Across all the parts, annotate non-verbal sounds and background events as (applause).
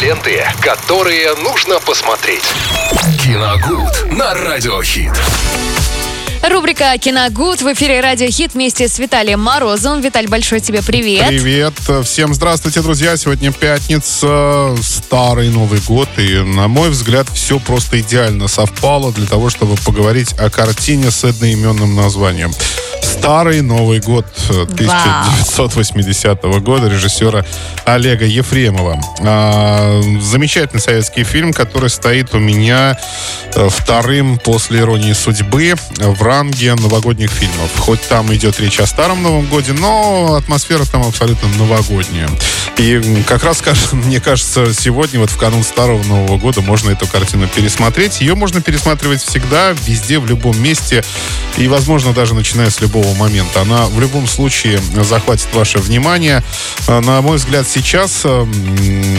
Ленты, которые нужно посмотреть. Киногуд на Радиохит. Рубрика «Киногуд» в эфире «Радио Хит» вместе с Виталием Морозовым. Виталь, большой тебе привет. Привет. Всем здравствуйте, друзья. Сегодня пятница, старый Новый год. И, на мой взгляд, все просто идеально совпало для того, чтобы поговорить о картине с одноименным названием. Старый Новый год 1980 года режиссера Олега Ефремова. А, замечательный советский фильм, который стоит у меня э, вторым после «Иронии судьбы» в ранге новогодних фильмов. Хоть там идет речь о старом Новом годе, но атмосфера там абсолютно новогодняя. И как раз, (laughs) мне кажется, сегодня, вот в канун Старого Нового года, можно эту картину пересмотреть. Ее можно пересматривать всегда, везде, в любом месте. И, возможно, даже начиная с любого момента. Она в любом случае захватит ваше внимание. А, на мой взгляд, сейчас, э,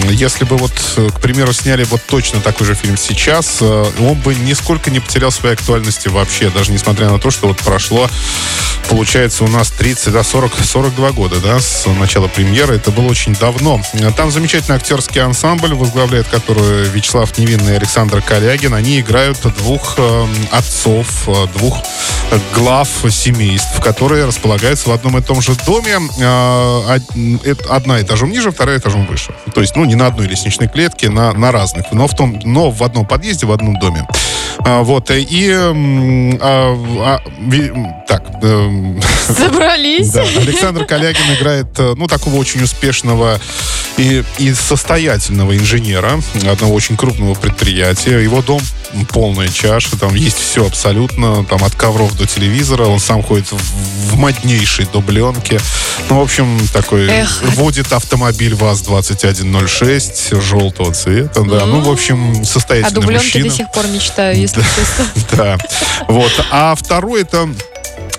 если бы вот, к примеру, сняли вот точно такой же фильм сейчас, э, он бы нисколько не потерял своей актуальности вообще, даже несмотря на то, что вот прошло, получается, у нас 30, да, 40, 42 года, да, с начала премьеры. Это было очень давно. Там замечательный актерский ансамбль, возглавляет который Вячеслав Невинный и Александр Калягин. Они играют двух э, отцов, э, двух глав семейств, которые располагаются в одном и том же доме. Э, одна этажом ниже, вторая этажом выше. То есть, ну, не на одной лестничной клетке, на, на разных, но в, том, но в одном подъезде, в одном доме. А, вот, и... А, а, так. Э, (laughs) Собрались. Да, Александр Калягин играет, э, ну, такого очень успешного и, и состоятельного инженера одного очень крупного предприятия. Его дом полная чаша, там есть все абсолютно, там от ковров до телевизора, он сам ходит в, моднейшей дубленке. Ну, в общем, такой Эх. водит автомобиль ВАЗ-2106 желтого цвета, да. Ну, в общем, состоятельный мужчина. О дубленке до сих пор мечтаю, если (laughs) честно. Да, вот. А второй это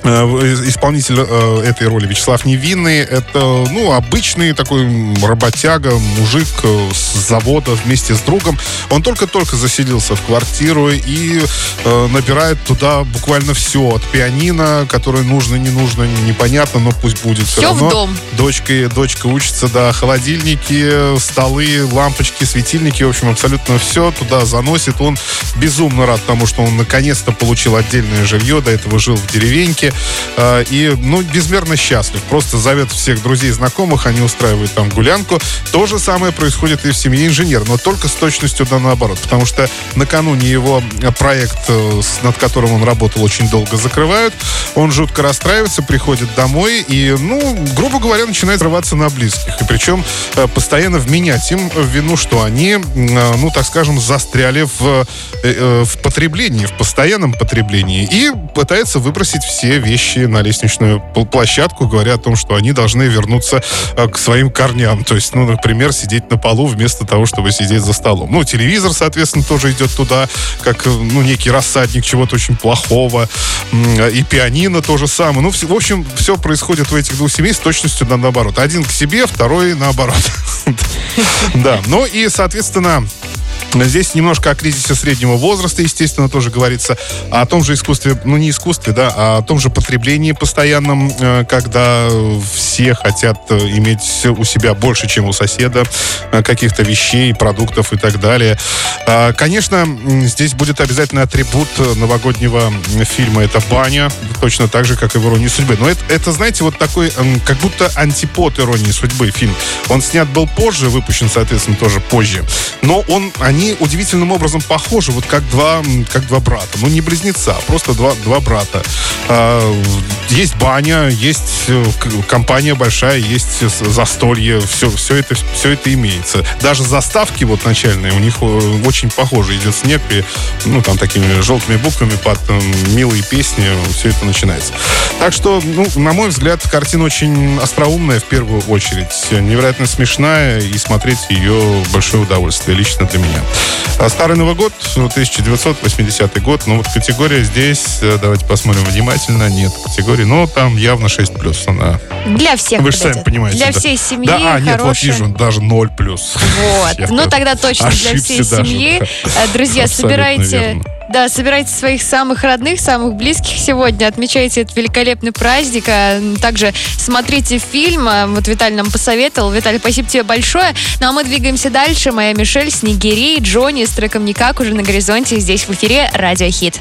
исполнитель э, этой роли Вячеслав Невинный. Это, ну, обычный такой работяга, мужик э, с завода вместе с другом. Он только-только заселился в квартиру и э, набирает туда буквально все. От пианино, которое нужно, не нужно, непонятно, но пусть будет все, все равно. в дом. Дочка, дочка учится, да, холодильники, столы, лампочки, светильники, в общем, абсолютно все туда заносит. Он безумно рад тому, что он наконец-то получил отдельное жилье, до этого жил в деревеньке. А, и, ну, безмерно счастлив. Просто зовет всех друзей и знакомых, они устраивают там гулянку. То же самое происходит и в семье инженера, но только с точностью да наоборот. Потому что накануне его проект, э, над которым он работал очень долго, закрывают. Он жутко расстраивается, приходит домой и, ну, грубо говоря, начинает рваться на близких. И причем э, постоянно вменять им в вину, что они, э, ну, так скажем, застряли в, в потреблении, в постоянном потреблении. И пытается выбросить все вещи на лестничную площадку, говоря о том, что они должны вернуться э, к своим корням. То есть, ну, например, сидеть на полу вместо того, чтобы сидеть за столом. Ну, телевизор, соответственно, тоже идет туда, как, э, ну, некий рассадник чего-то очень плохого. И пианино то же самое. Ну, в общем, все происходит в этих двух семей с точностью наоборот. Один к себе, второй наоборот. (laughs) Да, ну и, соответственно, Здесь немножко о кризисе среднего возраста, естественно, тоже говорится. О том же искусстве, ну не искусстве, да, а о том же потреблении постоянном, э, когда все хотят э, иметь у себя больше, чем у соседа, э, каких-то вещей, продуктов и так далее. А, конечно, здесь будет обязательно атрибут новогоднего фильма. Это баня, точно так же, как и в «Иронии судьбы». Но это, это, знаете, вот такой, как будто антипод «Иронии судьбы» фильм. Он снят был позже, выпущен, соответственно, тоже позже. Но он, они удивительным образом похожи, вот как два, как два брата. Ну, не близнеца, а просто два, два брата. А, есть баня, есть э, компания большая, есть застолье, все, все, это, все это имеется. Даже заставки вот начальные у них э, очень похожи. Идет снег, и, ну, там такими желтыми буквами под там, милые песни все это начинается. Так что, ну, на мой взгляд, картина очень остроумная в первую очередь. Невероятно смешная, и смотреть ее большое удовольствие лично для меня. А Старый Новый год, 1980 год, ну вот категория здесь, э, давайте посмотрим внимательно, нет категории, но там явно 6 плюс она. Для всех. Вы же сами понимаете. Для да. всей семьи. Да, а, нет, вот вижу, даже 0 плюс. Вот. ну тогда точно для всей даже, семьи. Да. Э, друзья, собирайте Да, собирайте своих самых родных, самых близких сегодня, отмечайте этот великолепный праздник, а также смотрите фильм, а, вот Виталий нам посоветовал. Виталий, спасибо тебе большое. Ну а мы двигаемся дальше. Моя Мишель, Снегири, Джонни с треком «Никак» уже на горизонте здесь в эфире «Радио Хит».